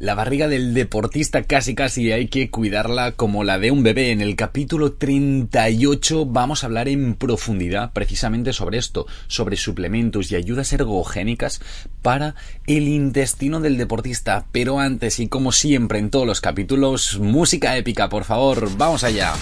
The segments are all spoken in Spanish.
La barriga del deportista casi casi hay que cuidarla como la de un bebé. En el capítulo 38 vamos a hablar en profundidad precisamente sobre esto, sobre suplementos y ayudas ergogénicas para el intestino del deportista. Pero antes y como siempre en todos los capítulos, música épica, por favor, vamos allá.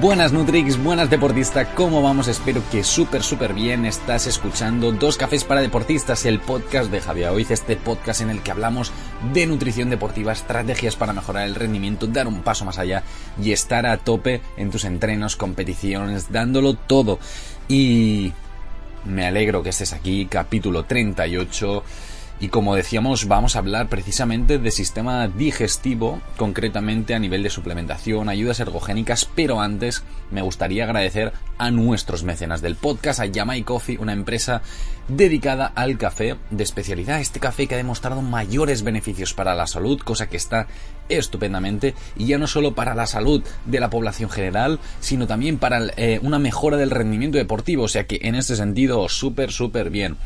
Buenas Nutrix, buenas deportista, ¿cómo vamos? Espero que súper, súper bien. Estás escuchando Dos Cafés para Deportistas, el podcast de Javier Oiz, este podcast en el que hablamos de nutrición deportiva, estrategias para mejorar el rendimiento, dar un paso más allá y estar a tope en tus entrenos, competiciones, dándolo todo. Y me alegro que estés aquí, capítulo 38. Y como decíamos, vamos a hablar precisamente de sistema digestivo, concretamente a nivel de suplementación, ayudas ergogénicas, pero antes me gustaría agradecer a nuestros mecenas del podcast, a Yamai Coffee, una empresa dedicada al café de especialidad. Este café que ha demostrado mayores beneficios para la salud, cosa que está estupendamente, y ya no solo para la salud de la población general, sino también para eh, una mejora del rendimiento deportivo, o sea que en este sentido súper, súper bien.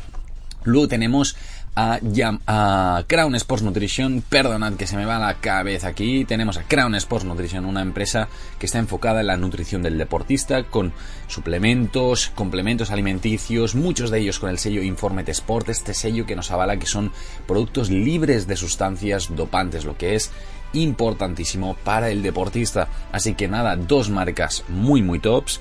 Luego tenemos a, Crown Sports Nutrition. Perdonad que se me va la cabeza aquí. Tenemos a Crown Sports Nutrition, una empresa que está enfocada en la nutrición del deportista con suplementos, complementos alimenticios, muchos de ellos con el sello Informe Sport, este sello que nos avala que son productos libres de sustancias dopantes, lo que es importantísimo para el deportista. Así que nada, dos marcas muy muy tops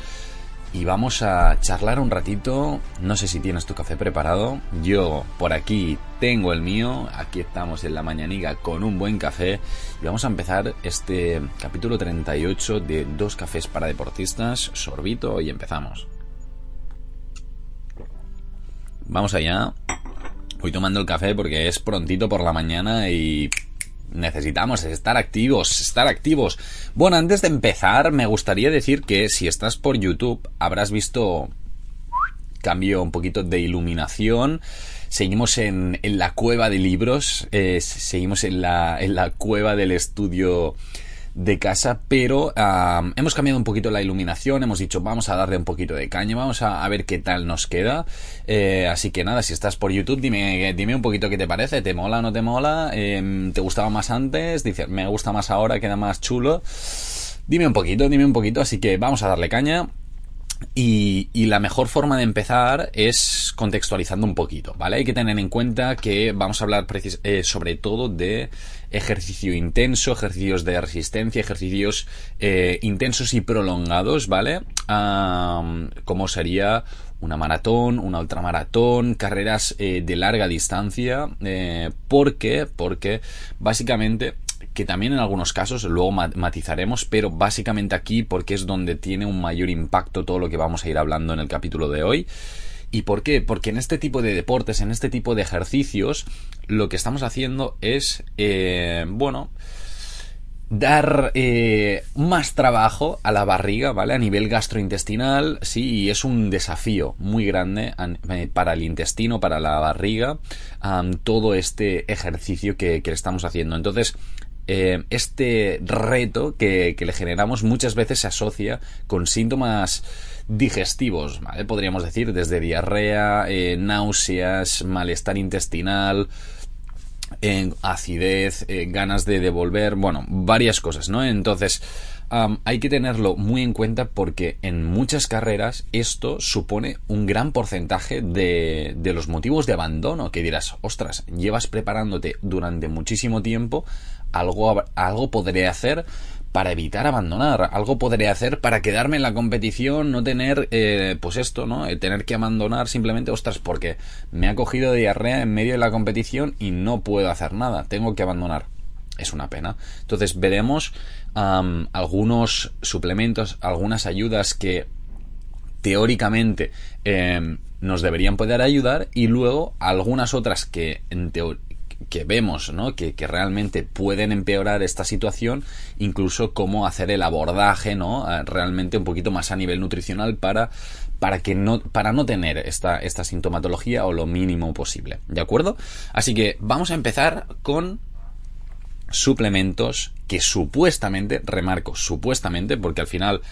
y vamos a charlar un ratito. No sé si tienes tu café preparado. Yo por aquí tengo el mío. Aquí estamos en la mañaniga con un buen café. Y vamos a empezar este capítulo 38 de Dos cafés para deportistas. Sorbito y empezamos. Vamos allá. Voy tomando el café porque es prontito por la mañana y necesitamos estar activos, estar activos. Bueno, antes de empezar, me gustaría decir que si estás por YouTube, habrás visto cambio un poquito de iluminación. Seguimos en, en la cueva de libros, eh, seguimos en la, en la cueva del estudio de casa, pero hemos cambiado un poquito la iluminación, hemos dicho vamos a darle un poquito de caña, vamos a, ver qué tal nos queda. Eh, así que nada, si estás por YouTube, dime, dime un poquito qué te parece, ¿te mola o no te mola? Em, ¿Te gustaba más antes? Dice, me gusta más ahora, queda más chulo. Dime un poquito, dime un poquito, así que vamos a darle caña. Y, la mejor forma de empezar es contextualizando un poquito, ¿vale? Hay que tener en cuenta que vamos a hablar eh, sobre todo de ejercicio intenso, ejercicios de resistencia, ejercicios eh, intensos y prolongados, ¿vale? como sería una maratón, una ultramaratón, carreras eh, de larga distancia. ¿Por qué? Porque básicamente que también en algunos casos luego matizaremos, pero básicamente aquí porque es donde tiene un mayor impacto todo lo que vamos a ir hablando en el capítulo de hoy. ¿Y por qué? Porque en este tipo de deportes, en este tipo de ejercicios, lo que estamos haciendo es, eh, bueno, dar eh, más trabajo a la barriga, ¿vale? A nivel gastrointestinal, sí, y es un desafío muy grande eh, para el intestino, para la barriga, todo este ejercicio que, que, estamos haciendo. Entonces, eh, este reto que, le generamos muchas veces se asocia con síntomas digestivos, ¿vale? Podríamos decir desde diarrea, eh, náuseas, malestar intestinal, acidez, eh, ganas de devolver, bueno, varias cosas, ¿no? Entonces, hay que tenerlo muy en cuenta porque en muchas carreras esto supone un gran porcentaje de, de los motivos de abandono, que dirás, ostras, llevas preparándote durante muchísimo tiempo, algo, algo podré hacer para evitar abandonar, algo podré hacer para quedarme en la competición, no tener, eh, pues esto, ¿no? Eh, tener que abandonar simplemente, ostras, porque me ha cogido diarrea en medio de la competición y no puedo hacer nada, tengo que abandonar. Es una pena. Entonces veremos algunos suplementos, algunas ayudas que teóricamente em, nos deberían poder ayudar y luego algunas otras que en, que vemos, ¿no? Que, realmente pueden empeorar esta situación, incluso cómo hacer el abordaje, ¿no? Realmente un poquito más a nivel nutricional para, para que no, para no tener esta, esta sintomatología o lo mínimo posible. ¿De acuerdo? Así que vamos a empezar con suplementos que supuestamente, remarco, supuestamente, porque al final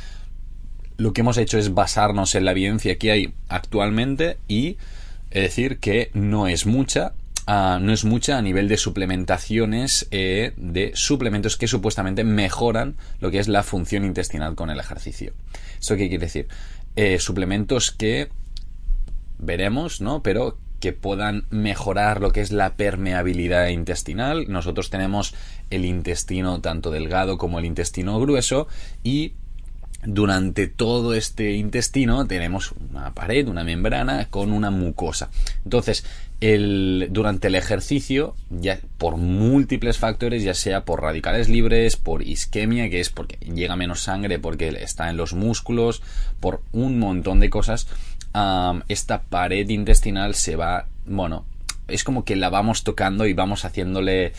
lo que hemos hecho es basarnos en la evidencia que hay actualmente y decir que no es mucha, ah, no es mucha a nivel de suplementaciones eh, de suplementos que supuestamente mejoran lo que es la función intestinal con el ejercicio. ¿Eso qué quiere decir? Eh, suplementos que veremos, ¿no? Pero que puedan mejorar lo que es la permeabilidad intestinal. Nosotros tenemos el intestino tanto delgado como el intestino grueso y durante todo este intestino tenemos una pared, una membrana con una mucosa. Entonces, el, durante el ejercicio, ya por múltiples factores, ya sea por radicales libres, por isquemia, que es porque llega menos sangre, porque está en los músculos, por un montón de cosas, esta pared intestinal se va, bueno, es como que la vamos tocando y vamos haciéndole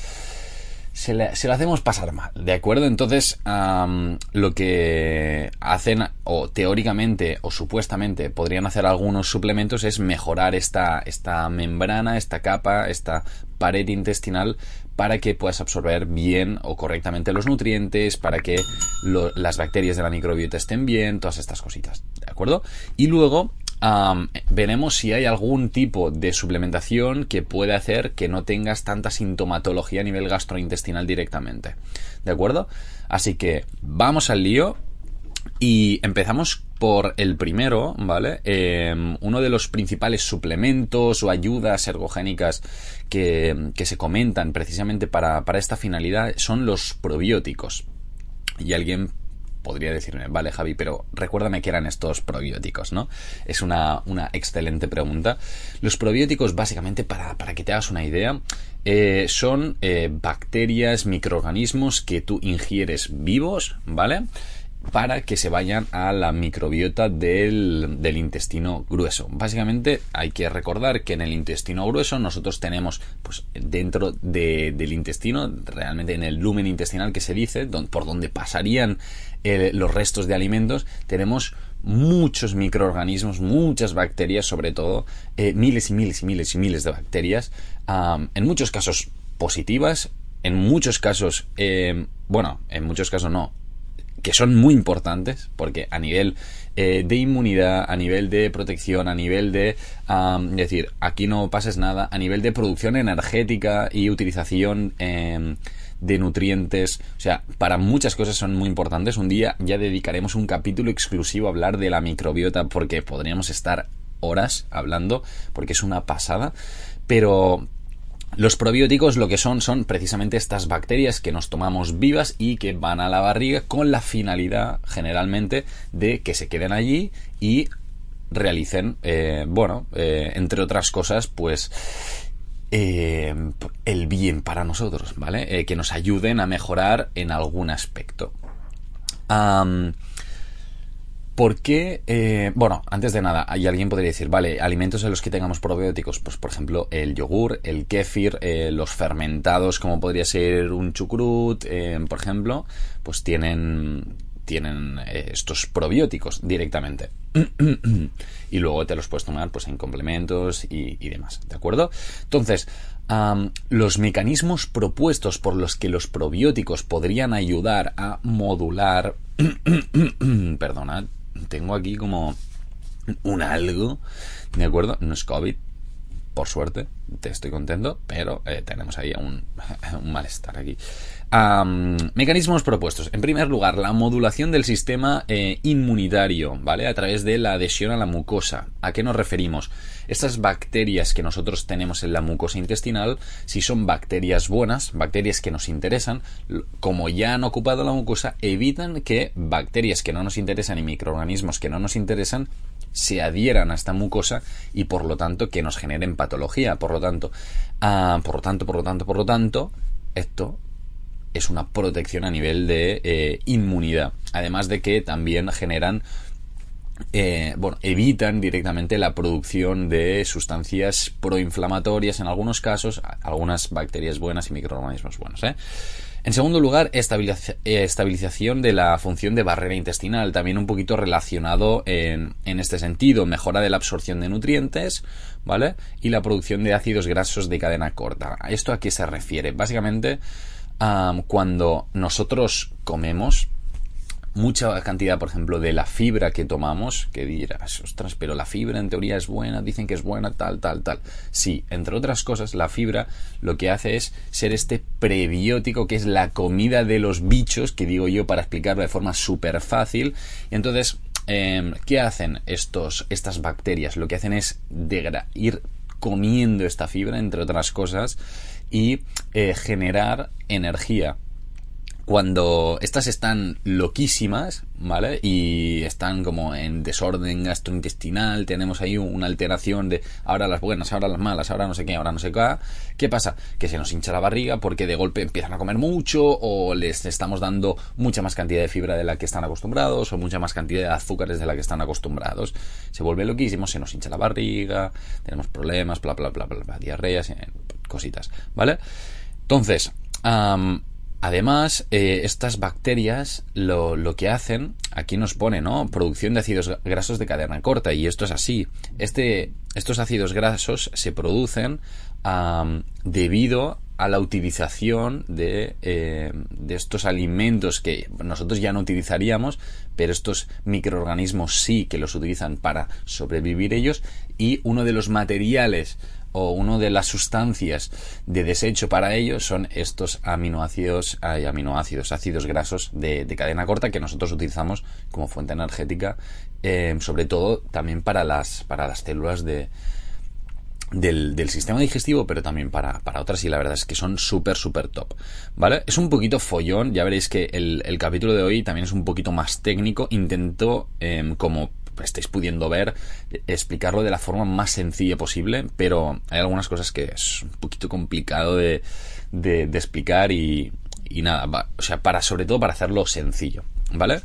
se, le, lo hacemos pasar mal, ¿de acuerdo? Entonces, lo que hacen, o teóricamente, o supuestamente, podrían hacer algunos suplementos es mejorar esta, esta membrana, esta capa, esta pared intestinal para que puedas absorber bien o correctamente los nutrientes, para que las bacterias de la microbiota estén bien, todas estas cositas, ¿de acuerdo? Y luego veremos si hay algún tipo de suplementación que puede hacer que no tengas tanta sintomatología a nivel gastrointestinal directamente. ¿De acuerdo? Así que vamos al lío y empezamos por el primero, ¿vale? Em, uno de los principales suplementos o ayudas ergogénicas que, se comentan precisamente para, para esta finalidad son los probióticos. Y alguien podría decirme, vale Javi, pero recuérdame qué eran estos probióticos, ¿no? Es una, excelente pregunta. Los probióticos, básicamente, para, que te hagas una idea, eh, son eh, bacterias, microorganismos que tú ingieres vivos, ¿vale? Para que se vayan a la microbiota del, intestino grueso. Básicamente hay que recordar que en el intestino grueso nosotros tenemos, pues dentro del intestino, realmente en el lumen intestinal que se dice, por donde pasarían eh, los restos de alimentos, tenemos muchos microorganismos, muchas bacterias, sobre todo, eh, miles y miles y miles y miles de bacterias, en muchos casos positivas, en muchos casos, eh, bueno, en muchos casos no, que son muy importantes porque a nivel eh, de inmunidad, a nivel de protección, a nivel de decir, aquí no pases nada, a nivel de producción energética y utilización em, de nutrientes, o sea, para muchas cosas son muy importantes. Un día ya dedicaremos un capítulo exclusivo a hablar de la microbiota porque podríamos estar horas hablando porque es una pasada, pero los probióticos lo que son son precisamente estas bacterias que nos tomamos vivas y que van a la barriga con la finalidad generalmente de que se queden allí y realicen, eh, bueno, eh, entre otras cosas, pues eh, el bien para nosotros, ¿vale? que nos ayuden a mejorar en algún aspecto. ¿Por qué? Eh, bueno, antes de nada, hay alguien podría decir, vale, alimentos en los que tengamos probióticos, pues por ejemplo el yogur, el kéfir, eh, los fermentados, como podría ser un chucrut, eh, por ejemplo, pues tienen tienen estos probióticos directamente. y luego te los puedes tomar pues en complementos y, demás, ¿de acuerdo? Entonces, los mecanismos propuestos por los que los probióticos podrían ayudar a modular, perdonad, tengo aquí como un algo, ¿de acuerdo? No es COVID, por suerte, te estoy contento, pero eh, tenemos ahí un, malestar aquí. Mecanismos propuestos. En primer lugar, la modulación del sistema eh, inmunitario, ¿vale? A través de la adhesión a la mucosa. ¿A qué nos referimos? Estas bacterias que nosotros tenemos en la mucosa intestinal, si son bacterias buenas, bacterias que nos interesan, como ya han ocupado la mucosa, evitan que bacterias que no nos interesan y microorganismos que no nos interesan se adhieran a esta mucosa y por lo tanto que nos generen patología. Por lo tanto, ah, por lo tanto, por lo tanto, por lo tanto, esto es una protección a nivel de eh, inmunidad. Además de que también generan eh, bueno, evitan directamente la producción de sustancias proinflamatorias en algunos casos, algunas bacterias buenas y microorganismos buenos. ¿eh? En segundo lugar, estabilización de la función de barrera intestinal, también un poquito relacionado en, este sentido, mejora de la absorción de nutrientes, ¿vale? Y la producción de ácidos grasos de cadena corta. ¿Esto a qué se refiere? Básicamente, cuando nosotros comemos, mucha cantidad, por ejemplo, de la fibra que tomamos, que dirás, ostras, pero la fibra en teoría es buena, dicen que es buena, tal, tal, tal. Sí, entre otras cosas, la fibra lo que hace es ser este prebiótico que es la comida de los bichos, que digo yo para explicarlo de forma súper fácil. Y entonces, em, ¿qué hacen estos, estas bacterias? Lo que hacen es ir comiendo esta fibra, entre otras cosas, y eh, generar energía cuando estas están loquísimas, ¿vale? Y están como en desorden gastrointestinal, tenemos ahí una alteración de ahora las buenas, ahora las malas, ahora no sé qué, ahora no sé qué. ¿Qué pasa? Que se nos hincha la barriga porque de golpe empiezan a comer mucho o les estamos dando mucha más cantidad de fibra de la que están acostumbrados o mucha más cantidad de azúcares de la que están acostumbrados. Se vuelve loquísimo, se nos hincha la barriga, tenemos problemas, bla, bla, bla, bla, bla diarreas, eh, cositas, ¿vale? Entonces, Además, eh, estas bacterias lo, lo, que hacen, aquí nos pone, ¿no? Producción de ácidos grasos de cadena corta, y esto es así. Este, estos ácidos grasos se producen debido a la utilización de, eh, de, estos alimentos que nosotros ya no utilizaríamos, pero estos microorganismos sí que los utilizan para sobrevivir ellos, y uno de los materiales o una de las sustancias de desecho para ellos son estos aminoácidos, hay aminoácidos, ácidos grasos de, cadena corta que nosotros utilizamos como fuente energética, eh, sobre todo también para las, para las células de, del, sistema digestivo, pero también para, otras, y la verdad es que son súper, súper top. ¿Vale? Es un poquito follón, ya veréis que el, capítulo de hoy también es un poquito más técnico. Intento, em, como estáis pudiendo ver, explicarlo de la forma más sencilla posible, pero hay algunas cosas que es un poquito complicado de, de, explicar y, y nada, o sea, para, sobre todo para hacerlo sencillo, ¿vale?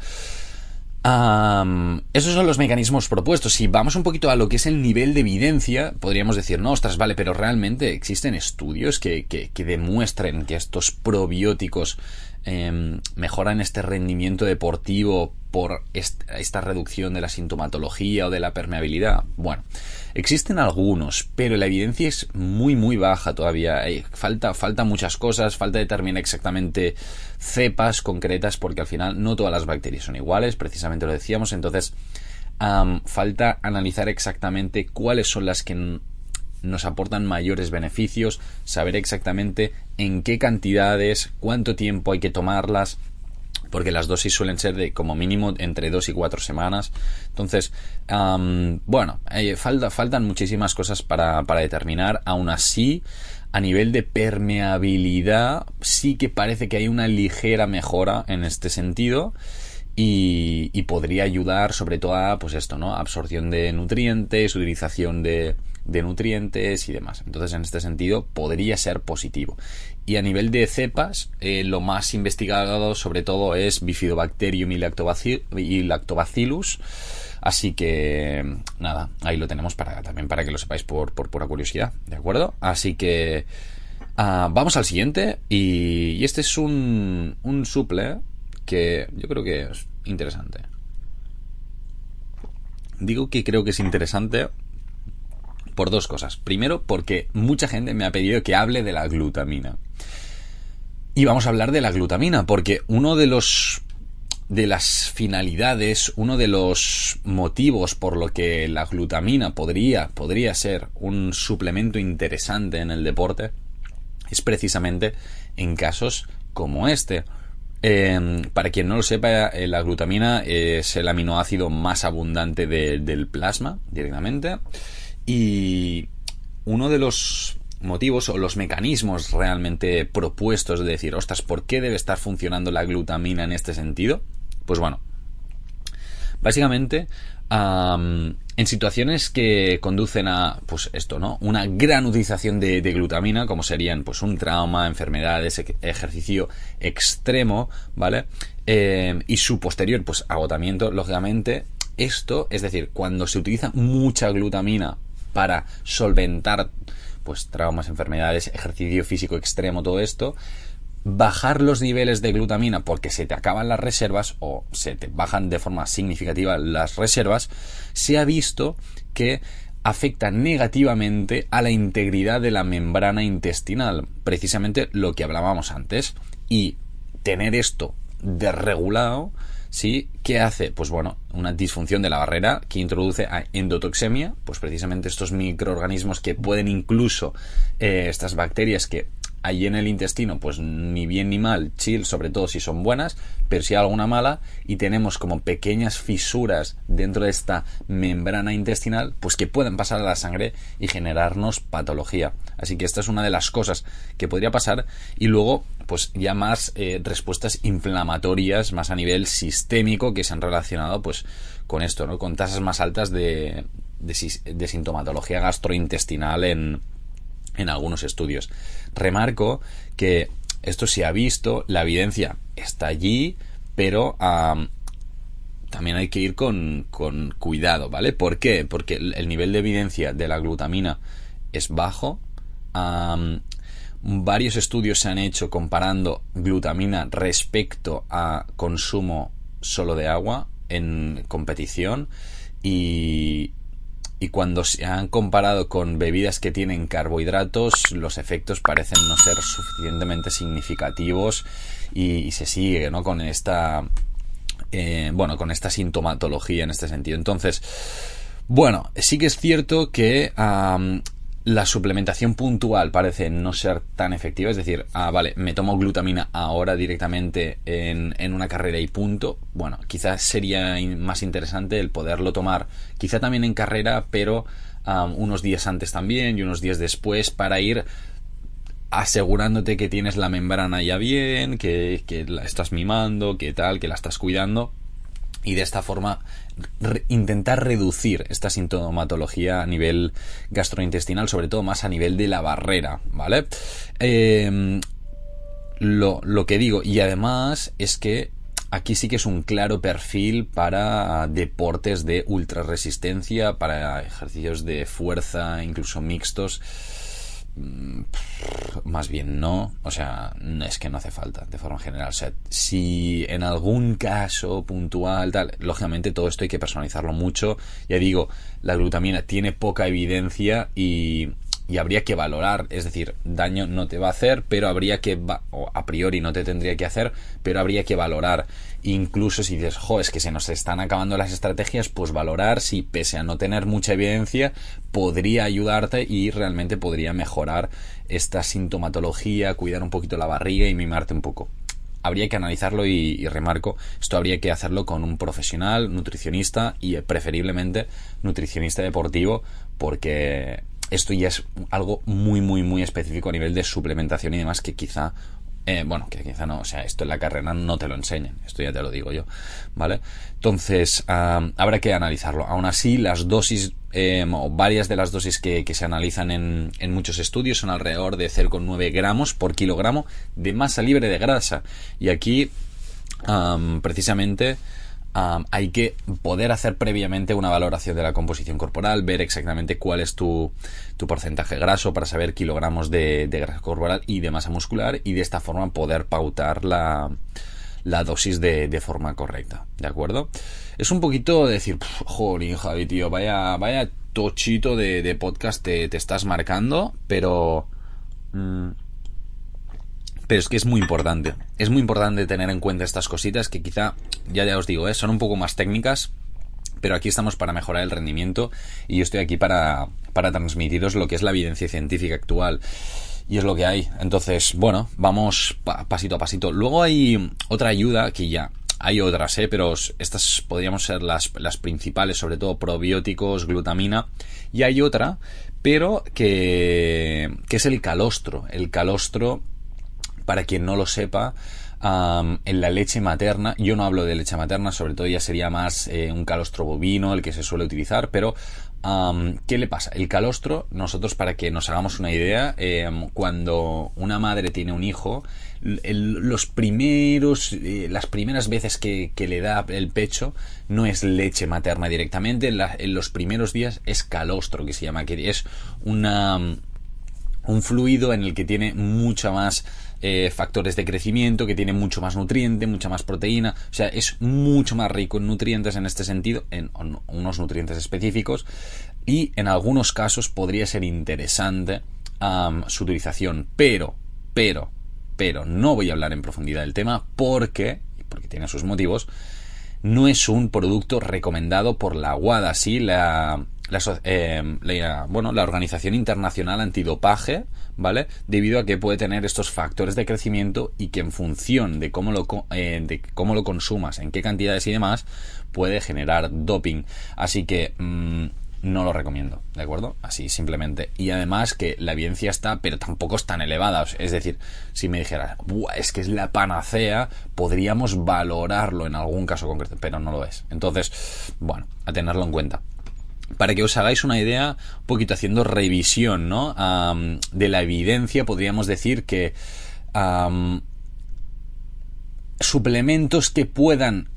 esos son los mecanismos propuestos. Si vamos un poquito a lo que es el nivel de evidencia, podríamos decir, no, ostras, vale, pero realmente existen estudios que, que, que demuestren que estos probióticos Em, mejoran este rendimiento deportivo por esta reducción de la sintomatología o de la permeabilidad? Bueno, existen algunos, pero la evidencia es muy muy baja todavía. falta, falta muchas cosas, falta determinar exactamente cepas concretas porque al final no todas las bacterias son iguales, precisamente lo decíamos, entonces falta analizar exactamente cuáles son las que nos aportan mayores beneficios, saber exactamente en qué cantidades, cuánto tiempo hay que tomarlas, porque las dosis suelen ser de como mínimo entre dos y cuatro semanas. Entonces, bueno, eh, falta, faltan muchísimas cosas para, para determinar. Aún así, a nivel de permeabilidad, sí que parece que hay una ligera mejora en este sentido. Y, y podría ayudar sobre todo a pues esto, ¿no? Absorción de nutrientes, utilización de, de nutrientes y demás. Entonces, en este sentido, podría ser positivo. Y a nivel de cepas, eh, lo más investigado sobre todo es Bifidobacterium y, Lactobacillus. Así que, nada, ahí lo tenemos para, también para que lo sepáis por, por pura curiosidad, ¿de acuerdo? Así que, ah, vamos al siguiente. Y, este es un, un suple que yo creo que es interesante. Digo que creo que es interesante por dos cosas. Primero, porque mucha gente me ha pedido que hable de la glutamina. Y vamos a hablar de la glutamina, porque uno de los de las finalidades, uno de los motivos por lo que la glutamina podría, podría ser un suplemento interesante en el deporte es precisamente en casos como este. Em, para quien no lo sepa, eh, la glutamina es el aminoácido más abundante del plasma directamente. Y uno de los motivos o los mecanismos realmente propuestos de decir, ostras, ¿por qué debe estar funcionando la glutamina en este sentido? Pues bueno, básicamente en situaciones que conducen a, pues esto, ¿no? Una gran utilización de, glutamina, como serían, pues un trauma, enfermedades, ejercicio extremo, ¿vale? Eh, y su posterior, pues agotamiento, lógicamente, esto, es decir, cuando se utiliza mucha glutamina para solventar pues traumas, enfermedades, ejercicio físico extremo, todo esto, bajar los niveles de glutamina porque se te acaban las reservas o se te bajan de forma significativa las reservas, se ha visto que afecta negativamente a la integridad de la membrana intestinal, precisamente lo que hablábamos antes. Y tener esto desregulado ¿Sí? ¿Qué hace? Pues bueno, una disfunción de la barrera que introduce a endotoxemia, pues precisamente estos microorganismos que pueden incluso, eh, estas bacterias que allí en el intestino, pues ni bien ni mal, chill, sobre todo si son buenas, pero si hay alguna mala y tenemos como pequeñas fisuras dentro de esta membrana intestinal, pues que pueden pasar a la sangre y generarnos patología. Así que esta es una de las cosas que podría pasar y luego, pues ya más eh, respuestas inflamatorias, más a nivel sistémico que se han relacionado, pues con esto, ¿no? Con tasas más altas de, de sintomatología gastrointestinal en en algunos estudios. Remarco que esto se ha visto, la evidencia está allí, pero también hay que ir con, cuidado, ¿vale? ¿Por qué? Porque el, nivel de evidencia de la glutamina es bajo. varios estudios se han hecho comparando glutamina respecto a consumo solo de agua en competición y, y cuando se han comparado con bebidas que tienen carbohidratos, los efectos parecen no ser suficientemente significativos y, se sigue, ¿no? Con esta, eh, bueno, con esta sintomatología en este sentido. Entonces, bueno, sí que es cierto que la suplementación puntual parece no ser tan efectiva, es decir, ah, vale, me tomo glutamina ahora directamente en, en, una carrera y punto. Bueno, quizás sería más interesante el poderlo tomar, quizá también en carrera, pero unos días antes también y unos días después para ir asegurándote que tienes la membrana ya bien, que, que la estás mimando, que tal, que la estás cuidando y de esta forma intentar reducir esta sintomatología a nivel gastrointestinal, sobre todo más a nivel de la barrera, ¿vale? Em, lo, lo que digo, y además es que aquí sí que es un claro perfil para deportes de ultra resistencia, para ejercicios de fuerza, incluso mixtos. Mm, más bien no, o sea, es que no hace falta de forma general. O sea, si en algún caso puntual, tal, lógicamente todo esto hay que personalizarlo mucho. Ya digo, la glutamina tiene poca evidencia y, y habría que valorar, es decir, daño no te va a hacer, pero habría que, o a priori no te tendría que hacer, pero habría que valorar incluso si dices, jo, es que se nos están acabando las estrategias, pues valorar si pese a no tener mucha evidencia, podría ayudarte y realmente podría mejorar esta sintomatología, cuidar un poquito la barriga y mimarte un poco. Habría que analizarlo y, remarco, esto habría que hacerlo con un profesional, nutricionista y preferiblemente nutricionista deportivo, porque esto ya es algo muy, muy, muy específico a nivel de suplementación y demás que quizá eh, bueno, que quizá no, o sea, esto en la carrera no te lo enseñan, esto ya te lo digo yo, ¿vale? Entonces, habrá que analizarlo. Aún así, las dosis, em, o varias de las dosis que, se analizan en, en, muchos estudios son alrededor de 0,9 gramos por kilogramo de masa libre de grasa. Y aquí, precisamente, hay que poder hacer previamente una valoración de la composición corporal, ver exactamente cuál es tu, porcentaje graso para saber kilogramos de, grasa corporal y de masa muscular y de esta forma poder pautar la, dosis de, forma correcta, ¿de acuerdo? Es un poquito decir, jolín, Javi, tío, vaya, vaya tochito de, podcast te, estás marcando, pero... Mm, pero es que es muy importante. Es muy importante tener en cuenta estas cositas que quizá, ya ya os digo, ¿eh? son un poco más técnicas, pero aquí estamos para mejorar el rendimiento y yo estoy aquí para, para transmitiros lo que es la evidencia científica actual. Y es lo que hay. Entonces, bueno, vamos pasito a pasito. Luego hay otra ayuda que ya hay otras, ¿eh? pero estas podríamos ser las, las principales, sobre todo probióticos, glutamina. Y hay otra, pero que, que es el calostro. El calostro para quien no lo sepa, en la leche materna, yo no hablo de leche materna, sobre todo ya sería más eh, un calostro bovino el que se suele utilizar, pero ¿qué le pasa? El calostro, nosotros para que nos hagamos una idea, em, cuando una madre tiene un hijo, los primeros, eh, las primeras veces que, le da el pecho no es leche materna directamente, en los primeros días es calostro que se llama, que es una, un fluido en el que tiene mucha más eh, factores de crecimiento, que tiene mucho más nutriente, mucha más proteína, o sea, es mucho más rico en nutrientes en este sentido, en, unos nutrientes específicos, y en algunos casos podría ser interesante su utilización, pero, pero, pero, no voy a hablar en profundidad del tema porque, porque tiene sus motivos, no es un producto recomendado por la WADA, sí, la, la, bueno, la Organización Internacional Antidopaje, ¿vale? Debido a que puede tener estos factores de crecimiento y que en función de cómo lo, de cómo lo consumas, en qué cantidades y demás, puede generar doping. Así que mm, no lo recomiendo, ¿de acuerdo? Así simplemente. Y además que la evidencia está, pero tampoco es tan elevada. Es decir, si me dijeras, es que es la panacea, podríamos valorarlo en algún caso concreto, pero no lo es. Entonces, bueno, a tenerlo en cuenta para que os hagáis una idea, un poquito haciendo revisión ¿no? de la evidencia, podríamos decir que suplementos que puedan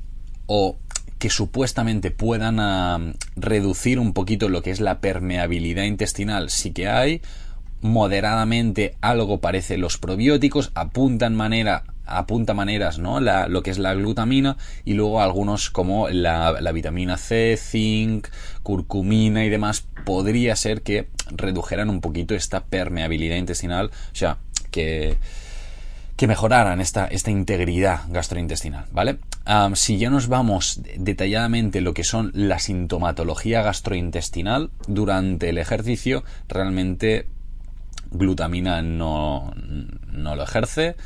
o que supuestamente puedan reducir un poquito lo que es la permeabilidad intestinal, sí que hay. Moderadamente algo parece los probióticos, apuntan manera apunta maneras, ¿no? lo que es la glutamina y luego algunos como la, vitamina C, zinc, curcumina y demás podría ser que redujeran un poquito esta permeabilidad intestinal, o sea, que, que mejoraran esta, esta integridad gastrointestinal, ¿vale? si ya nos vamos detalladamente lo que son la sintomatología gastrointestinal durante el ejercicio, realmente glutamina no, no lo ejerce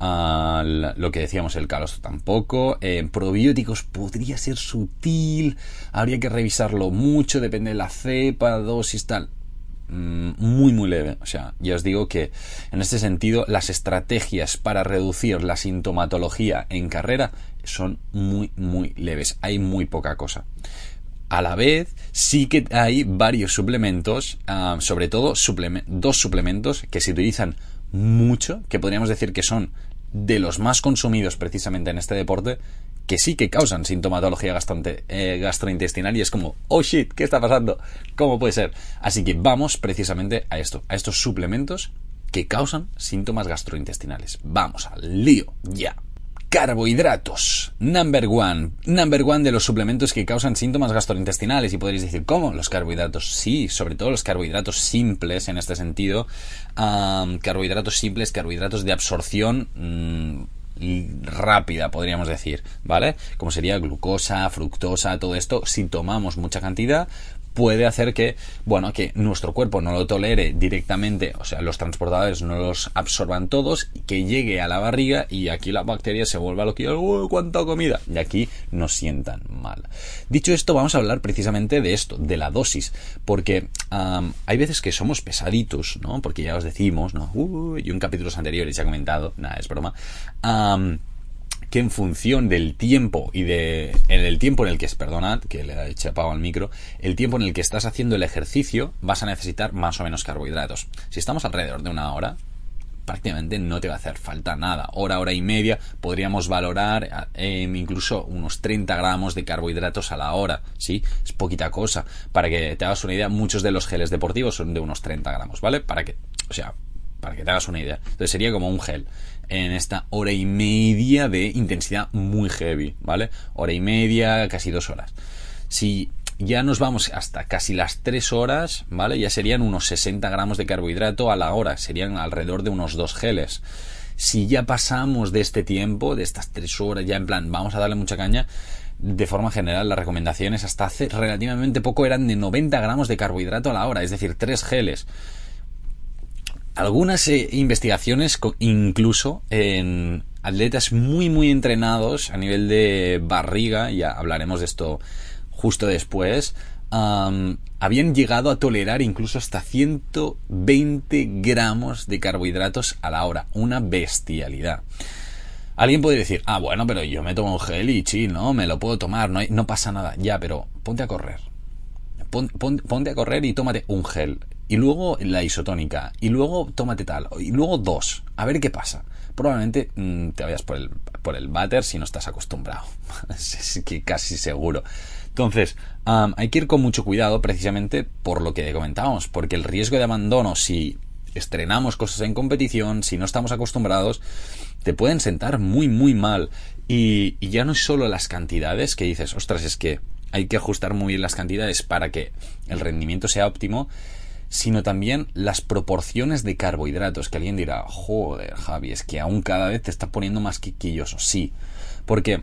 lo que decíamos, el calostro tampoco. Eh, probióticos podría ser sutil, habría que revisarlo mucho, depende de la cepa, dosis, tal. Mm, muy, muy leve. O sea, ya os digo que en este sentido las estrategias para reducir la sintomatología en carrera son muy, muy leves. Hay muy poca cosa. A la vez, sí que hay varios suplementos, ah, sobre todo dos suplementos que se utilizan mucho, que podríamos decir que son de los más consumidos precisamente en este deporte, que sí que causan sintomatología eh, gastrointestinal y es como, oh shit, ¿qué está pasando? ¿Cómo puede ser? Así que vamos precisamente a esto, a estos suplementos que causan síntomas gastrointestinales. Vamos al lío, ya. Carbohidratos. Number one. Number one de los suplementos que causan síntomas gastrointestinales. Y podréis decir, ¿cómo? Los carbohidratos. Sí, sobre todo los carbohidratos simples en este sentido. carbohidratos simples, carbohidratos de absorción. Mm, rápida, podríamos decir, ¿vale? Como sería glucosa, fructosa, todo esto, si tomamos mucha cantidad, puede hacer que, bueno, que nuestro cuerpo no lo tolere directamente, o sea, los transportadores no los absorban todos, que llegue a la barriga y aquí la bacteria se vuelva lo que ¡Uy, cuánta comida! Y aquí nos sientan mal. Dicho esto, vamos a hablar precisamente de esto, de la dosis, porque hay veces que somos pesaditos, ¿no? Porque ya os decimos, ¿no? y un capítulos anteriores ya he comentado, nada, es broma que en función del tiempo y de en el tiempo en el que es, perdonad, que le he chapado al micro, el tiempo en el que estás haciendo el ejercicio vas a necesitar más o menos carbohidratos. Si estamos alrededor de una hora, prácticamente no te va a hacer falta nada. Hora, hora y media podríamos valorar em, incluso unos 30 gramos de carbohidratos a la hora. ¿sí? Es poquita cosa. Para que te hagas una idea, muchos de los geles deportivos son de unos 30 gramos, ¿vale? Para que, o sea, para que te hagas una idea. Entonces sería como un gel en esta hora y media de intensidad muy heavy, ¿vale? Hora y media, casi dos horas. Si ya nos vamos hasta casi las tres horas, ¿vale? Ya serían unos 60 gramos de carbohidrato a la hora, serían alrededor de unos dos geles. Si ya pasamos de este tiempo, de estas tres horas, ya en plan, vamos a darle mucha caña, de forma general las recomendaciones hasta hace relativamente poco eran de 90 gramos de carbohidrato a la hora, es decir, tres geles algunas eh, investigaciones, incluso en atletas muy, muy entrenados a nivel de barriga, ya hablaremos de esto justo después, habían llegado a tolerar incluso hasta 120 gramos de carbohidratos a la hora. Una bestialidad. Alguien puede decir, ah, bueno, pero yo me tomo un gel y chill, ¿no? Me lo puedo tomar, no, no pasa nada. Ya, pero ponte a correr. ponte a correr y tómate un gel y luego la isotónica, y luego tómate tal, y luego dos, a ver qué pasa. Probablemente mm, te vayas por el, por el váter si no estás acostumbrado. es que casi seguro. Entonces, hay que ir con mucho cuidado precisamente por lo que comentábamos, porque el riesgo de abandono si estrenamos cosas en competición, si no estamos acostumbrados, te pueden sentar muy, muy mal. Y, y ya no es solo las cantidades que dices, ostras, es que hay que ajustar muy bien las cantidades para que el rendimiento sea óptimo, sino también las proporciones de carbohidratos, que alguien dirá, joder, Javi, es que aún cada vez te está poniendo más quiquilloso. Sí, porque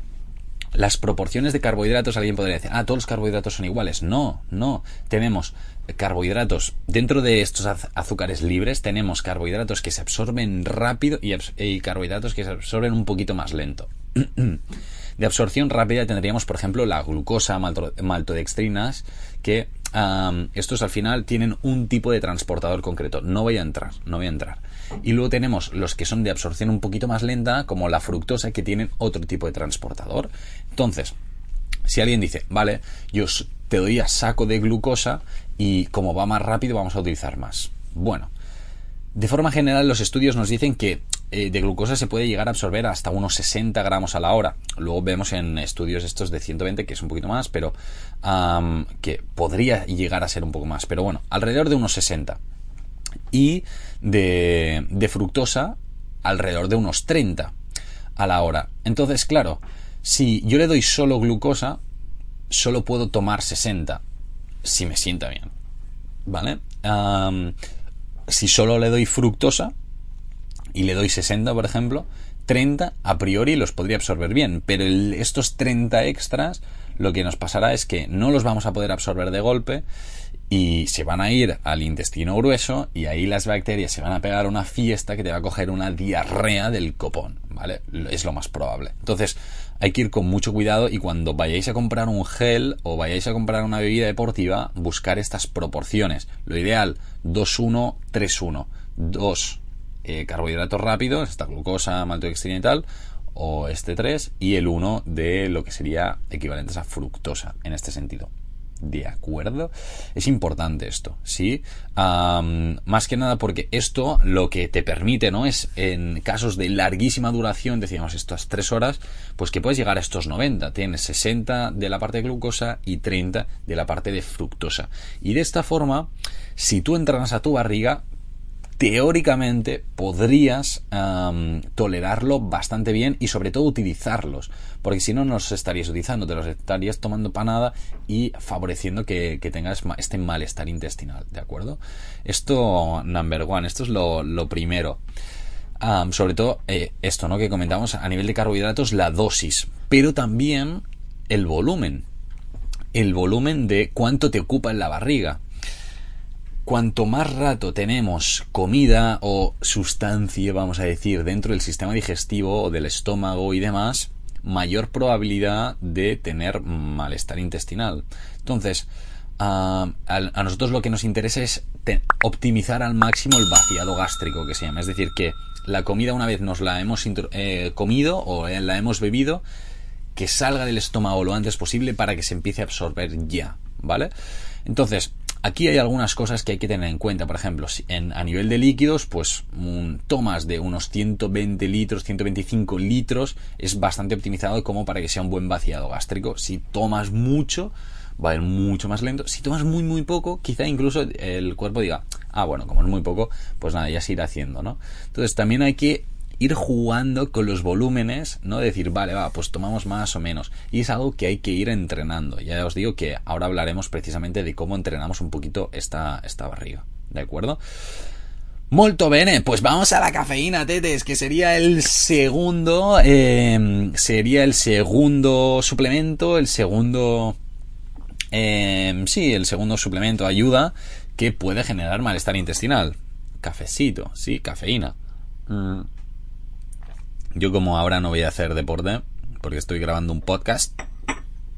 las proporciones de carbohidratos, alguien podría decir, ah, todos los carbohidratos son iguales. No, no. Tenemos carbohidratos, dentro de estos azúcares libres, tenemos carbohidratos que se absorben rápido y, carbohidratos que se absorben un poquito más lento. de absorción rápida tendríamos, por ejemplo, la glucosa, maltodextrinas, que estos al final tienen un tipo de transportador concreto. No voy a entrar, no voy a entrar. Y luego tenemos los que son de absorción un poquito más lenta, como la fructosa, que tienen otro tipo de transportador. Entonces, si alguien dice, vale, yo te doy a saco de glucosa y como va más rápido vamos a utilizar más. Bueno, de forma general los estudios nos dicen que de glucosa se puede llegar a absorber hasta unos 60 gramos a la hora. Luego vemos en estudios estos de 120 que es un poquito más, pero que podría llegar a ser un poco más. Pero bueno, alrededor de unos 60 y de, fructosa alrededor de unos 30 a la hora. Entonces, claro, si yo le doy solo glucosa, solo puedo tomar 60 si me sienta bien. ¿Vale? si solo le doy fructosa y le doy 60, por ejemplo, 30 a priori los podría absorber bien, pero estos 30 extras lo que nos pasará es que no los vamos a poder absorber de golpe y se van a ir al intestino grueso y ahí las bacterias se van a pegar una fiesta que te va a coger una diarrea del copón, ¿vale? Es lo más probable. Entonces, hay que ir con mucho cuidado y cuando vayáis a comprar un gel o vayáis a comprar una bebida deportiva, buscar estas proporciones. Lo ideal, 2-1, 3-1. 2 carbohidratos rápidos, esta glucosa, maltodextrina y tal, o este 3, y el 1 de lo que sería equivalentes a fructosa en este sentido. ¿De acuerdo? Es importante esto, ¿sí? más que nada porque esto lo que te permite, ¿no? Es en casos de larguísima duración, decíamos estas 3 horas, pues que puedes llegar a estos 90. Tienes 60 de la parte de glucosa y 30 de la parte de fructosa. Y de esta forma, si tú entras a tu barriga, teóricamente podrías tolerarlo bastante bien y sobre todo utilizarlos, porque si no, no los estarías utilizando, te los estarías tomando para nada y favoreciendo que, tengas este malestar intestinal, ¿de acuerdo? Esto, number one, esto es lo, primero. sobre todo eh, esto, ¿no? Que comentamos a nivel de carbohidratos, la dosis, pero también el volumen. El volumen de cuánto te ocupa en la barriga cuanto más rato tenemos comida o sustancia, vamos a decir, dentro del sistema digestivo o del estómago y demás, mayor probabilidad de tener malestar intestinal. Entonces, a, nosotros lo que nos interesa es optimizar al máximo el vaciado gástrico que se llama. Es decir, que la comida una vez nos la hemos eh, comido o eh, la hemos bebido, que salga del estómago lo antes posible para que se empiece a absorber ya, ¿vale? Entonces, Aquí hay algunas cosas que hay que tener en cuenta. Por ejemplo, en, a nivel de líquidos, pues tomas de unos 120 litros, 125 litros, es bastante optimizado como para que sea un buen vaciado gástrico. Si tomas mucho, va a ir mucho más lento. Si tomas muy, muy poco, quizá incluso el cuerpo diga, ah, bueno, como es muy poco, pues nada, ya se irá haciendo, ¿no? Entonces también hay que ir jugando con los volúmenes, no decir, vale, va, pues tomamos más o menos. Y es algo que hay que ir entrenando. Ya os digo que ahora hablaremos precisamente de cómo entrenamos un poquito esta, esta barriga. ¿De acuerdo? Molto bene, pues vamos a la cafeína, tetes, que sería el segundo, em, sería el segundo suplemento, el segundo, eh, sí, el segundo suplemento ayuda que puede generar malestar intestinal. Cafecito, sí, cafeína. Mm. Yo como ahora no voy a hacer deporte, porque estoy grabando un podcast,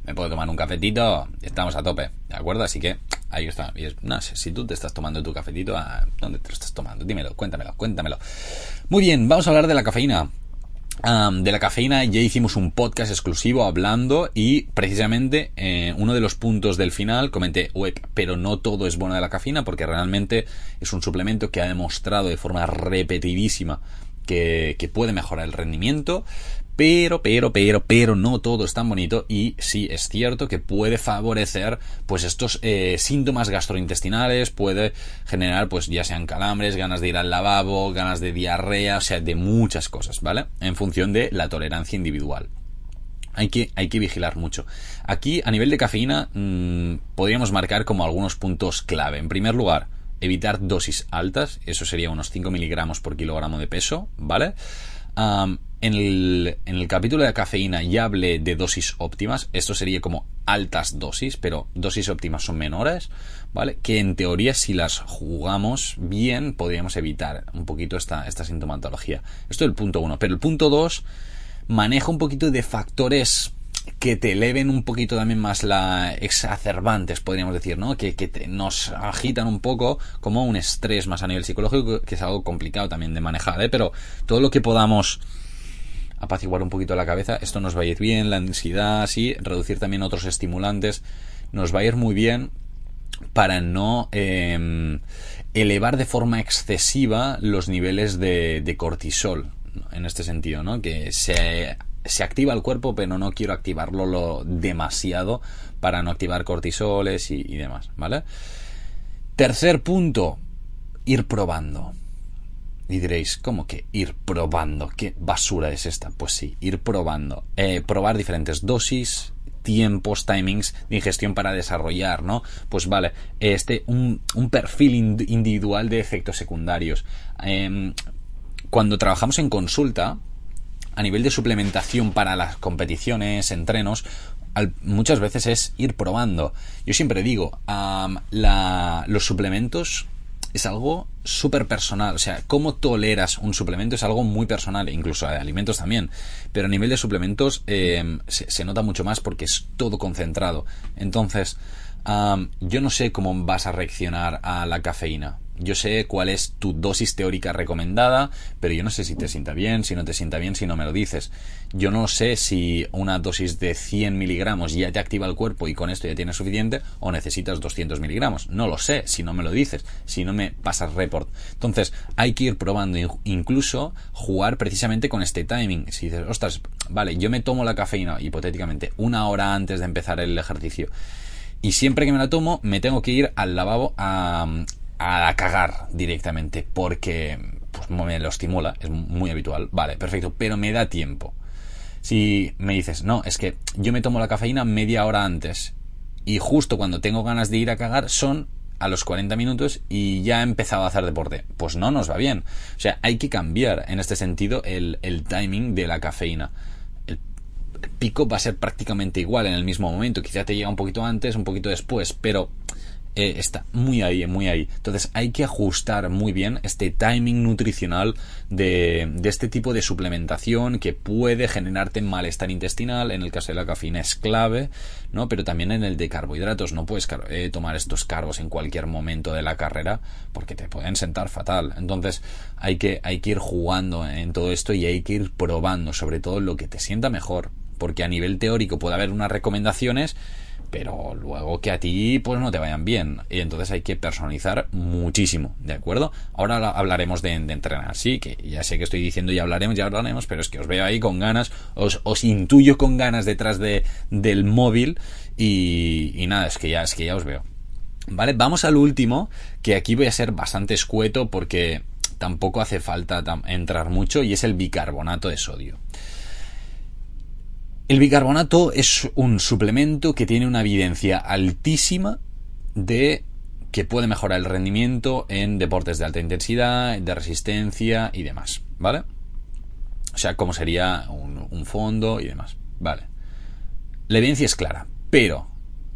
me puedo tomar un cafetito y estamos a tope, ¿de acuerdo? Así que ahí está. no sé, si tú te estás tomando tu cafetito, ¿dónde te lo estás tomando? Dímelo, cuéntamelo, cuéntamelo. Muy bien, vamos a hablar de la cafeína. de la cafeína ya hicimos un podcast exclusivo hablando y precisamente eh, uno de los puntos del final comenté, pero no todo es bueno de la cafeína porque realmente es un suplemento que ha demostrado de forma repetidísima que, puede mejorar el rendimiento, pero, pero, pero, pero no todo es tan bonito y sí es cierto que puede favorecer pues estos eh, síntomas gastrointestinales, puede generar pues ya sean calambres, ganas de ir al lavabo, ganas de diarrea, o sea, de muchas cosas, ¿vale? En función de la tolerancia individual. Hay que, hay que vigilar mucho. Aquí, a nivel de cafeína, mmm, podríamos marcar como algunos puntos clave. En primer lugar, evitar dosis altas, eso sería unos 5 miligramos por kilogramo de peso, ¿vale? en el, en el capítulo de cafeína ya hablé de dosis óptimas. Esto sería como altas dosis, pero dosis óptimas son menores, ¿vale? Que en teoría si las jugamos bien podríamos evitar un poquito esta, esta sintomatología. Esto es el punto uno. Pero el punto dos maneja un poquito de factores que te eleven un poquito también más la exacerbantes, podríamos decir, ¿no? Que, que nos agitan un poco como un estrés más a nivel psicológico, que es algo complicado también de manejar, ¿eh? Pero todo lo que podamos apaciguar un poquito la cabeza, esto nos va a ir bien, la ansiedad, sí, reducir también otros estimulantes, nos va a ir muy bien para no em, elevar de forma excesiva los niveles de, de cortisol, en este sentido, ¿no? Que se, se activa el cuerpo, pero no quiero activarlo lo demasiado para no activar cortisoles y, y demás, ¿vale? Tercer punto, ir probando. Y diréis, ¿cómo que ir probando? ¿Qué basura es esta? Pues sí, ir probando. Eh, probar diferentes dosis, tiempos, timings de ingestión para desarrollar, ¿no? Pues vale, este, un, perfil individual de efectos secundarios. Eh, cuando trabajamos en consulta, a nivel de suplementación para las competiciones, entrenos, muchas veces es ir probando. Yo siempre digo, los suplementos es algo súper personal. O sea, cómo toleras un suplemento es algo muy personal, incluso de alimentos también. Pero a nivel de suplementos em, se, nota mucho más porque es todo concentrado. Entonces, yo no sé cómo vas a reaccionar a la cafeína. Yo sé cuál es tu dosis teórica recomendada, pero yo no sé si te sienta bien, si no te sienta bien, si no me lo dices. Yo no sé si una dosis de 100 miligramos ya te activa el cuerpo y con esto ya tienes suficiente o necesitas 200 miligramos. No lo sé si no me lo dices, si no me pasas report. Entonces, hay que ir probando, incluso jugar precisamente con este timing. Si dices, ostras, vale, yo me tomo la cafeína, hipotéticamente, una hora antes de empezar el ejercicio. Y siempre que me la tomo, me tengo que ir al lavabo a, a cagar directamente porque pues, me lo estimula, es muy habitual, vale, perfecto, pero me da tiempo. Si me dices, no, es que yo me tomo la cafeína media hora antes y justo cuando tengo ganas de ir a cagar son a los 40 minutos y ya he empezado a hacer deporte. Pues no nos va bien. O sea, hay que cambiar en este sentido el, el timing de la cafeína. El pico va a ser prácticamente igual en el mismo momento. Quizá te llega un poquito antes, un poquito después, pero eh, está muy ahí, muy ahí. Entonces hay que ajustar muy bien este timing nutricional de, de, este tipo de suplementación que puede generarte malestar intestinal. En el caso de la cafeína es clave, ¿no? Pero también en el de carbohidratos. No puedes eh, tomar estos cargos en cualquier momento de la carrera porque te pueden sentar fatal. Entonces hay que, hay que ir jugando en todo esto y hay que ir probando sobre todo lo que te sienta mejor. Porque a nivel teórico puede haber unas recomendaciones pero luego que a ti pues no te vayan bien. Y entonces hay que personalizar muchísimo de acuerdo ahora hablaremos de, entrenar. Sí que ya sé que estoy diciendo ya hablaremos ya hablaremos pero es que os veo ahí con ganas os, intuyo con ganas detrás de, del móvil y, y nada es que ya es que ya os veo. Vale vamos al último que aquí voy a ser bastante escueto porque tampoco hace falta entrar mucho y es el bicarbonato de sodio el bicarbonato es un suplemento que tiene una evidencia altísima de que puede mejorar el rendimiento en deportes de alta intensidad, de resistencia y demás, ¿vale? O sea, como sería un, fondo y demás, ¿vale? La evidencia es clara, pero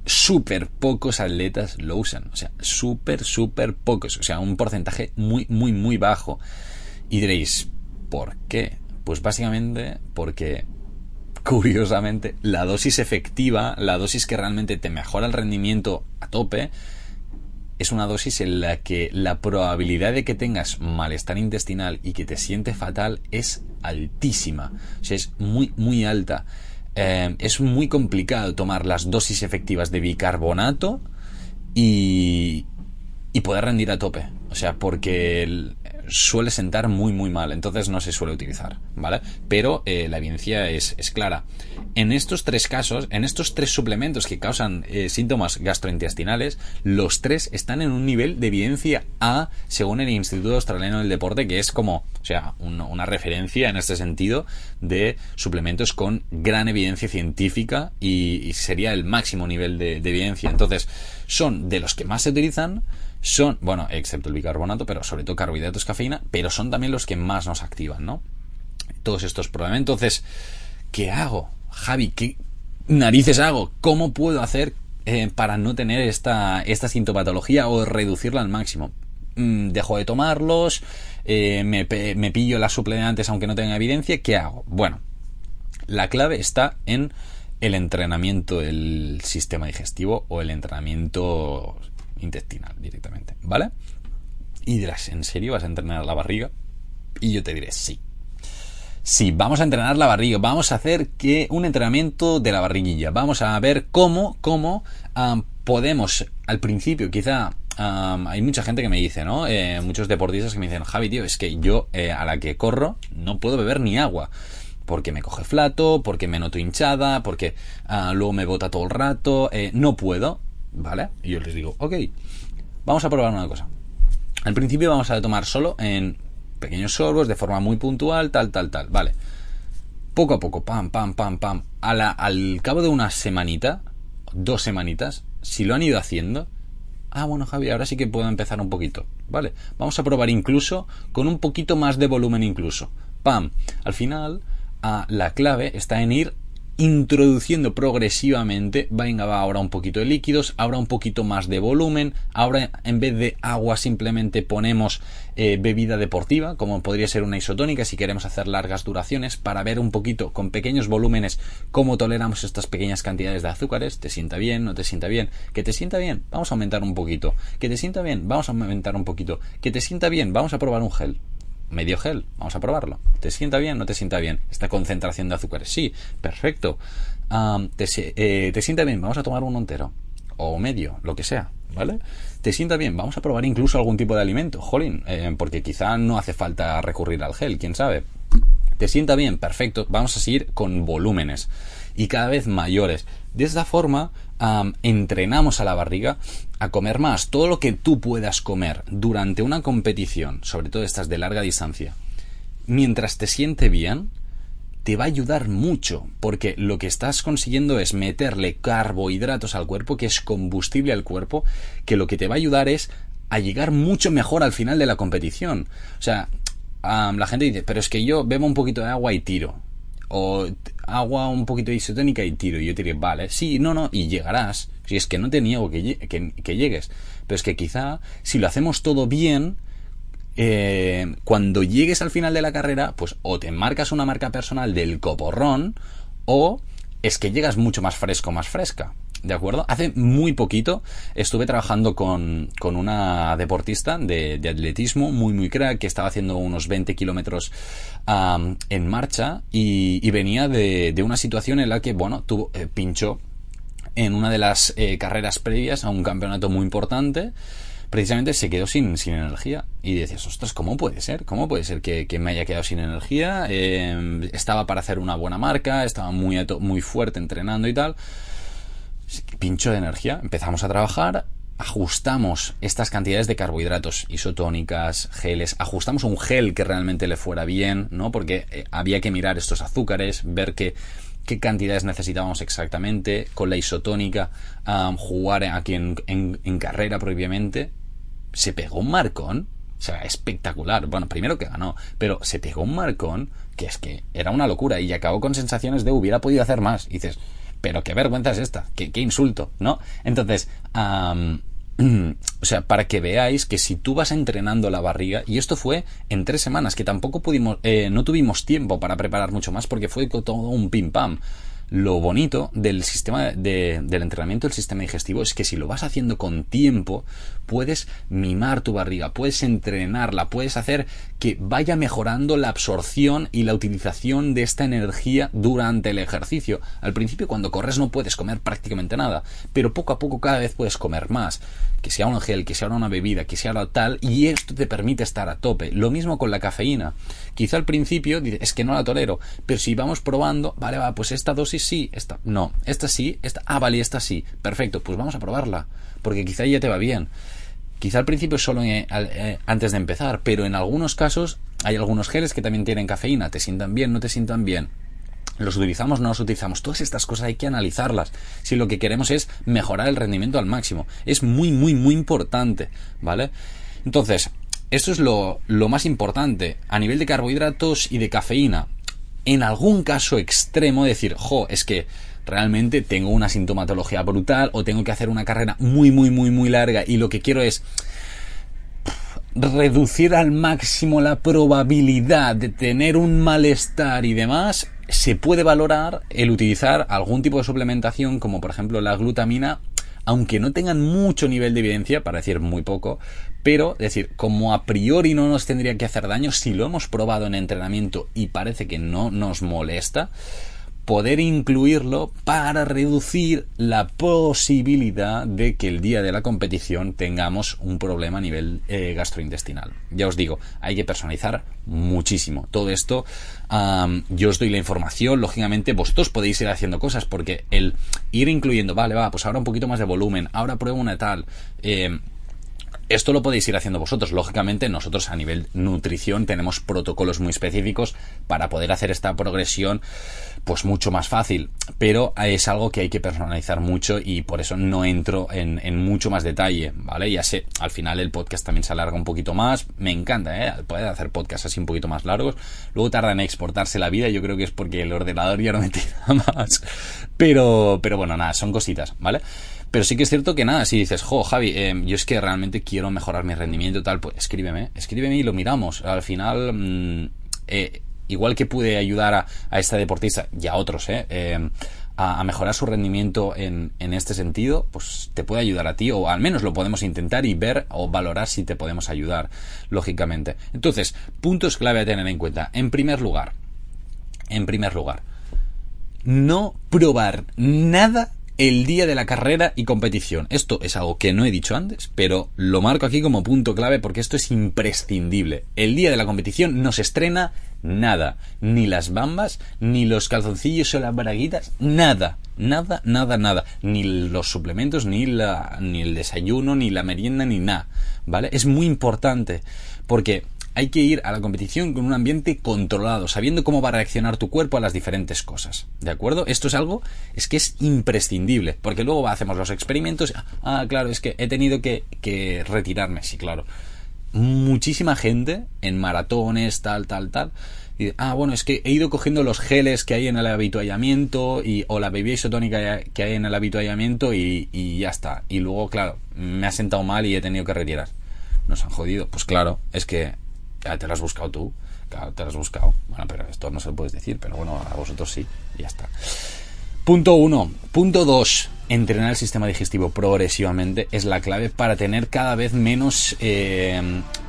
súper pocos atletas lo usan, o sea, súper, súper pocos, o sea, un porcentaje muy, muy, muy bajo. Y diréis, ¿por qué? Pues básicamente porque curiosamente, la dosis efectiva, la dosis que realmente te mejora el rendimiento a tope, es una dosis en la que la probabilidad de que tengas malestar intestinal y que te siente fatal es altísima. O sea, es muy, muy alta. Eh, es muy complicado tomar las dosis efectivas de bicarbonato y, y poder rendir a tope. O sea, porque el, suele sentar muy muy mal, entonces no se suele utilizar, ¿vale? Pero eh, la evidencia es, clara. En estos tres casos, en estos tres suplementos que causan eh, síntomas gastrointestinales, los tres están en un nivel de evidencia A según el Instituto Australiano del Deporte, que es como, o sea, una referencia en este sentido de suplementos con gran evidencia científica y, sería el máximo nivel de evidencia. Entonces, son de los que más se utilizan, son, bueno, excepto el bicarbonato, pero sobre todo carbohidratos, cafeína, pero son también los que más nos activan, ¿no? todos estos problemas. Entonces, ¿qué hago? Javi, ¿qué narices hago? ¿Cómo puedo hacer eh, para no tener esta, esta sintomatología o reducirla al máximo? Mm, dejo de tomarlos, eh, me, me pillo las suplementantes aunque no tenga evidencia, ¿qué hago? Bueno, la clave está en el entrenamiento del sistema digestivo o el entrenamiento intestinal directamente, ¿vale? Y dirás, ¿en serio vas a entrenar la barriga? Y yo te diré, sí. Sí, vamos a entrenar la barriga, vamos a hacer que un entrenamiento de la barriguilla, vamos a ver cómo, cómo podemos, al principio quizá hay mucha gente que me dice, ¿no? Eh, muchos deportistas que me dicen, Javi, tío, es que yo eh, a la que corro no puedo beber ni agua porque me coge flato, porque me noto hinchada, porque ah, luego me bota todo el rato, eh, no puedo, ¿vale? Y yo les digo, ok, vamos a probar una cosa. Al principio vamos a tomar solo en pequeños sorbos, de forma muy puntual, tal, tal, tal, vale. Poco a poco, pam, pam, pam, pam. A la, al cabo de una semanita, dos semanitas, si lo han ido haciendo, ah, bueno, Javi, ahora sí que puedo empezar un poquito, ¿vale? Vamos a probar incluso con un poquito más de volumen incluso. Pam. Al final, la clave está en ir introduciendo progresivamente, venga, va ahora un poquito de líquidos, ahora un poquito más de volumen, ahora en vez de agua simplemente ponemos eh, bebida deportiva, como podría ser una isotónica si queremos hacer largas duraciones, para ver un poquito con pequeños volúmenes cómo toleramos estas pequeñas cantidades de azúcares, te sienta bien, no te sienta bien, que te sienta bien, vamos a aumentar un poquito, que te sienta bien, vamos a aumentar un poquito, que te sienta bien, vamos a probar un gel, medio gel, vamos a probarlo. ¿Te sienta bien? ¿No te sienta bien? Esta concentración de azúcares, sí, perfecto. Eh, te, sienta bien? Vamos a tomar uno entero. O medio, lo que sea, ¿vale? ¿Te sienta bien? Vamos a probar incluso algún tipo de alimento, jolín, eh, porque quizá no hace falta recurrir al gel, quién sabe. ¿Te sienta bien? Perfecto, vamos a seguir con volúmenes y cada vez mayores. De esta forma, entrenamos a la barriga a comer más. Todo lo que tú puedas comer durante una competición, sobre todo estas de larga distancia, mientras te siente bien, te va a ayudar mucho, porque lo que estás consiguiendo es meterle carbohidratos al cuerpo, que es combustible al cuerpo, que lo que te va a ayudar es a llegar mucho mejor al final de la competición. O sea, la gente dice, pero es que yo bebo un poquito de agua y tiro o agua un poquito isotónica y tiro. Y yo te diré, vale, sí, no, no, y llegarás. Si es que no te niego que, que, llegues. Pero es que quizá, si lo hacemos todo bien, eh, cuando llegues al final de la carrera, pues o te marcas una marca personal del coporrón, o es que llegas mucho más fresco, más fresca. ¿De acuerdo? Hace muy poquito estuve trabajando con, con una deportista de, atletismo muy, muy crack que estaba haciendo unos 20 kilómetros en marcha y, venía de, de, una situación en la que, bueno, tuvo, eh, pinchó en una de las eh, carreras previas a un campeonato muy importante precisamente se quedó sin, sin energía. Y decías, ostras, ¿cómo puede ser? ¿Cómo puede ser que, me haya quedado sin energía? Eh, estaba para hacer una buena marca, estaba muy, muy fuerte entrenando y tal pincho de energía, empezamos a trabajar, ajustamos estas cantidades de carbohidratos isotónicas, geles, ajustamos un gel que realmente le fuera bien, ¿no? Porque eh, había que mirar estos azúcares, ver qué, qué cantidades necesitábamos exactamente, con la isotónica, jugar aquí en, en, carrera previamente. Se pegó un marcón, o sea, espectacular. Bueno, primero que ganó, pero se pegó un marcón que es que era una locura y acabó con sensaciones de hubiera podido hacer más. Dices, pero qué vergüenza es esta, qué, insulto, ¿no? Entonces, o sea, para que veáis que si tú vas entrenando la barriga, y esto fue en tres semanas, que tampoco pudimos, eh, no tuvimos tiempo para preparar mucho más porque fue todo un pim pam lo bonito del sistema de, del entrenamiento del sistema digestivo es que si lo vas haciendo con tiempo, puedes mimar tu barriga, puedes entrenarla, puedes hacer que vaya mejorando la absorción y la utilización de esta energía durante el ejercicio. Al principio cuando corres no puedes comer prácticamente nada, pero poco a poco cada vez puedes comer más, que sea un gel, que sea una bebida, que sea tal, y esto te permite estar a tope. Lo mismo con la cafeína. Quizá al principio es que no la tolero, pero si vamos probando, vale, va, pues esta dosis sí, esta no, esta sí, esta, ah, vale, esta sí, perfecto, pues vamos a probarla, porque quizá ya te va bien. Quizá al principio solo eh, antes de empezar, pero en algunos casos hay algunos geles que también tienen cafeína, te sientan bien, no te sientan bien. ¿Los utilizamos? No los utilizamos. Todas estas cosas hay que analizarlas. Si lo que queremos es mejorar el rendimiento al máximo. Es muy, muy, muy importante. ¿Vale? Entonces, esto es lo, lo más importante. A nivel de carbohidratos y de cafeína en algún caso extremo decir, jo, es que realmente tengo una sintomatología brutal o tengo que hacer una carrera muy, muy, muy, muy larga y lo que quiero es reducir al máximo la probabilidad de tener un malestar y demás, se puede valorar el utilizar algún tipo de suplementación como por ejemplo la glutamina aunque no tengan mucho nivel de evidencia, para decir muy poco, pero decir, como a priori no nos tendría que hacer daño, si lo hemos probado en entrenamiento y parece que no nos molesta, poder incluirlo para reducir la posibilidad de que el día de la competición tengamos un problema a nivel eh, gastrointestinal. Ya os digo, hay que personalizar muchísimo. Todo esto, yo os doy la información, lógicamente vosotros podéis ir haciendo cosas porque el ir incluyendo, vale, va, pues ahora un poquito más de volumen, ahora pruebo una tal. Eh, esto lo podéis ir haciendo vosotros. Lógicamente, nosotros a nivel nutrición tenemos protocolos muy específicos para poder hacer esta progresión pues mucho más fácil. Pero es algo que hay que personalizar mucho y por eso no entro en, mucho más detalle, ¿vale? Ya sé, al final el podcast también se alarga un poquito más. Me encanta, ¿eh? Poder hacer podcasts así un poquito más largos. Luego tarda en exportarse la vida. Yo creo que es porque el ordenador ya no me tira más. Pero, pero bueno, nada, son cositas, ¿vale? Pero sí que es cierto que nada, si dices, jo, Javi, eh, yo es que realmente quiero mejorar mi rendimiento tal, pues escríbeme, escríbeme y lo miramos. Al final, mm, eh, igual que pude ayudar a, a, esta deportista y a otros, eh, eh a, mejorar su rendimiento en, en, este sentido, pues te puede ayudar a ti, o al menos lo podemos intentar y ver o valorar si te podemos ayudar, lógicamente. Entonces, puntos clave a tener en cuenta. En primer lugar, en primer lugar, no probar nada el día de la carrera y competición. Esto es algo que no he dicho antes, pero lo marco aquí como punto clave porque esto es imprescindible. El día de la competición no se estrena nada, ni las bambas, ni los calzoncillos o las braguitas, nada, nada, nada, nada, ni los suplementos, ni la, ni el desayuno, ni la merienda, ni nada, ¿vale? Es muy importante porque hay que ir a la competición con un ambiente controlado, sabiendo cómo va a reaccionar tu cuerpo a las diferentes cosas. ¿De acuerdo? Esto es algo, es que es imprescindible, porque luego hacemos los experimentos. Ah, claro, es que he tenido que, retirarme, sí, claro. Muchísima gente en maratones, tal, tal, tal. Ah, bueno, es que he ido cogiendo los geles que hay en el habituallamiento y, o la bebida isotónica que hay en el habituallamiento y ya está. Y luego, claro, me ha sentado mal y he tenido que retirar. Nos han jodido. Pues claro, es que ya te lo has buscado tú. Claro, te lo has buscado. Bueno, pero esto no se lo puedes decir, pero bueno, a vosotros sí. Ya está. Punto 1. Punto 2. Entrenar el sistema digestivo progresivamente es la clave para tener cada vez menos eh,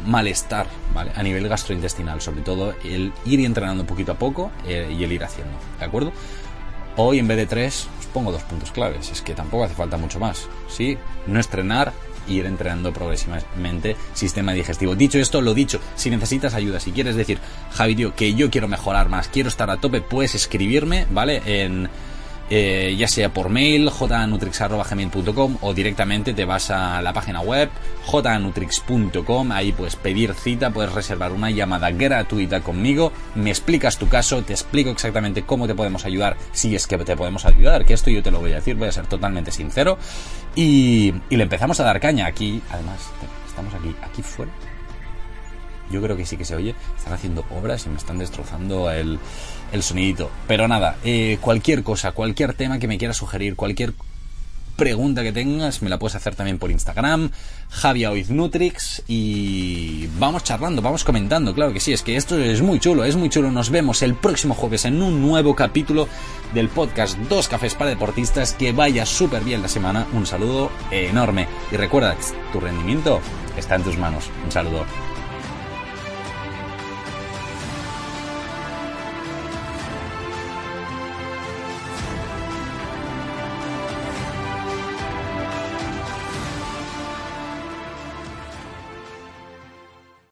malestar ¿vale? a nivel gastrointestinal. Sobre todo el ir entrenando poquito a poco eh, y el ir haciendo. ¿De acuerdo? Hoy en vez de tres os pongo dos puntos claves. Es que tampoco hace falta mucho más. Sí, no estrenar, ir entrenando progresivamente sistema digestivo. Dicho esto, lo dicho, si necesitas ayuda, si quieres decir, Javi, tío, que yo quiero mejorar más, quiero estar a tope, puedes escribirme, ¿vale? En eh, ya sea por mail jnutrix.gmail.com o directamente te vas a la página web jnutrix.com, ahí puedes pedir cita, puedes reservar una llamada gratuita conmigo, me explicas tu caso, te explico exactamente cómo te podemos ayudar, si es que te podemos ayudar, que esto yo te lo voy a decir, voy a ser totalmente sincero, y, y le empezamos a dar caña aquí, además, estamos aquí, aquí fuera, yo creo que sí que se oye. Están haciendo obras y me están destrozando el, el sonidito. Pero nada, eh, cualquier cosa, cualquier tema que me quieras sugerir, cualquier pregunta que tengas, me la puedes hacer también por Instagram, Nutrix y vamos charlando, vamos comentando, claro que sí, es que esto es muy chulo, es muy chulo. Nos vemos el próximo jueves en un nuevo capítulo del podcast Dos Cafés para Deportistas. Que vaya súper bien la semana, un saludo enorme y recuerda, tu rendimiento está en tus manos. Un saludo.